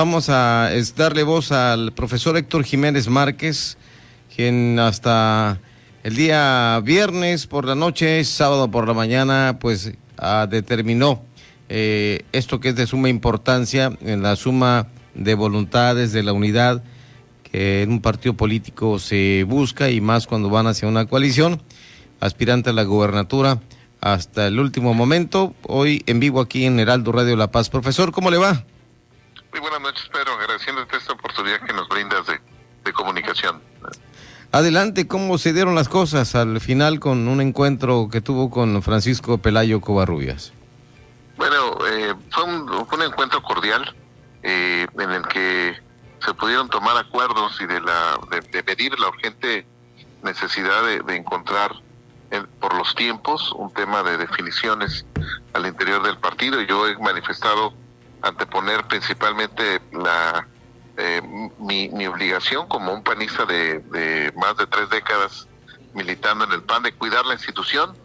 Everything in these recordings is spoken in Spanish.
Vamos a darle voz al profesor Héctor Jiménez Márquez, quien hasta el día viernes por la noche, sábado por la mañana, pues ah, determinó eh, esto que es de suma importancia en la suma de voluntades de la unidad que en un partido político se busca y más cuando van hacia una coalición, aspirante a la gubernatura hasta el último momento, hoy en vivo aquí en Heraldo Radio La Paz. Profesor, ¿cómo le va? Muy buenas noches, Pedro. Agradeciéndote esta oportunidad que nos brindas de, comunicación. Adelante, ¿cómo se dieron las cosas al final con un encuentro que tuvo con Francisco Pelayo Covarrubias? Bueno, eh, fue, un, encuentro cordial eh, en el que se pudieron tomar acuerdos y de, la, de, medir la urgente necesidad de, encontrar por los tiempos un tema de definiciones al interior del partido. Yo he manifestado anteponer principalmente la eh, mi, obligación como un panista de, más de tres décadas militando en el PAN de cuidar la institución.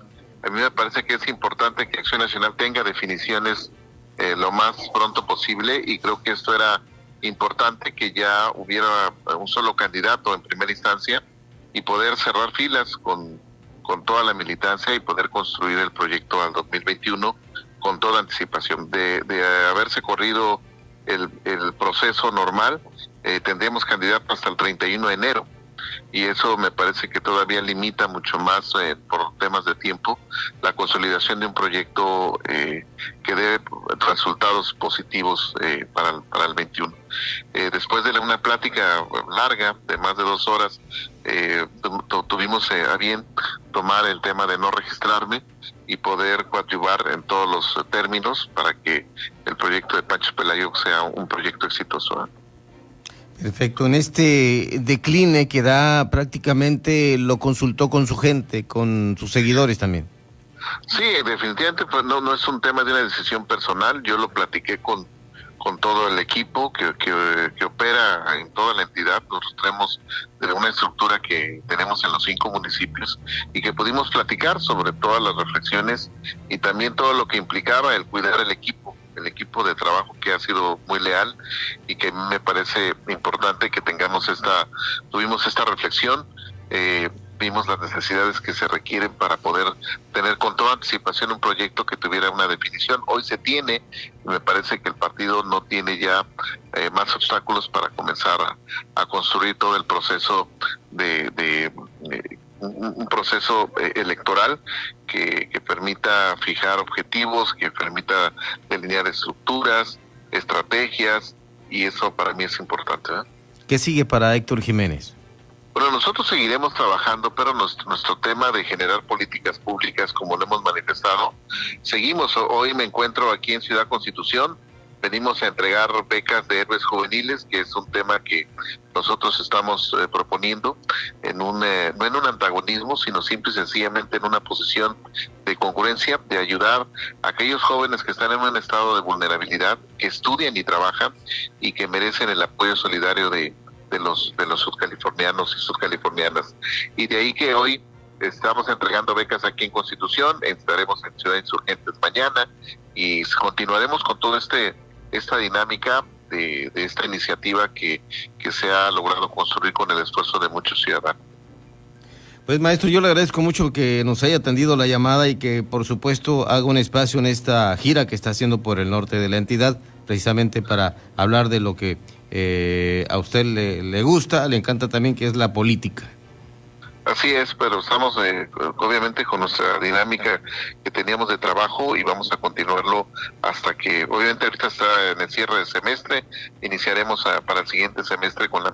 A mí me parece que es importante que Acción Nacional tenga definiciones eh, lo más pronto posible y creo que esto era importante que ya hubiera un solo candidato en primera instancia y poder cerrar filas con, con toda la militancia y poder construir el proyecto al 2021 con toda anticipación. De, de haberse corrido el, el proceso normal, eh, tendríamos candidato hasta el 31 de enero y eso me parece que todavía limita mucho más eh, por temas de tiempo la consolidación de un proyecto eh, que dé resultados positivos eh, para, para, el 21. después de una plática larga de más de dos horas, tuvimos a bien tomar el tema de no registrarme y poder coadyuvar en todos los términos para que el proyecto de Pancho Pelayo sea un proyecto exitoso. Perfecto. En este decline que da prácticamente lo consultó con su gente, con sus seguidores también. Sí, definitivamente pues no, no es un tema de una decisión personal. Yo lo platiqué con, con todo el equipo que, que, opera en toda la entidad. Nosotros tenemos una estructura que tenemos en los cinco municipios y que pudimos platicar sobre todas las reflexiones y también todo lo que implicaba el cuidar el equipo el equipo de trabajo que ha sido muy leal y que me parece importante que tengamos esta, tuvimos esta reflexión, eh, vimos las necesidades que se requieren para poder tener con toda anticipación un proyecto que tuviera una definición. Hoy se tiene, y me parece que el partido no tiene ya eh, más obstáculos para comenzar a, construir todo el proceso de, de un, proceso eh, electoral que, permita fijar objetivos, que permita delinear estructuras, estrategias, y eso para mí es importante. ¿eh? ¿Qué sigue para Héctor Jiménez? Bueno, nosotros seguiremos trabajando, pero nuestro, nuestro, tema de generar políticas públicas, como lo hemos manifestado, seguimos. Hoy me encuentro aquí en Ciudad Constitución, venimos a entregar becas de héroes juveniles, que es un tema que nosotros estamos eh, proponiendo en un eh, no en un antagonismo, sino simple y sencillamente en una posición de concurrencia, de ayudar a aquellos jóvenes que están en un estado de vulnerabilidad, que estudian y trabajan y que merecen el apoyo solidario de, de los de los subcalifornianos y subcalifornianas. Y de ahí que hoy estamos entregando becas aquí en Constitución, estaremos en Ciudad Insurgentes mañana y continuaremos con todo este esta dinámica de, esta iniciativa que, que se ha logrado construir con el esfuerzo de muchos ciudadanos. Pues maestro, yo le agradezco mucho que nos haya atendido la llamada y que por supuesto haga un espacio en esta gira que está haciendo por el norte de la entidad, precisamente para hablar de lo que eh, a usted le, gusta, le encanta también, que es la política. Así es, pero estamos eh, obviamente con nuestra dinámica que teníamos de trabajo y vamos a continuarlo hasta que, obviamente ahorita está en el cierre del semestre, iniciaremos para el siguiente semestre con la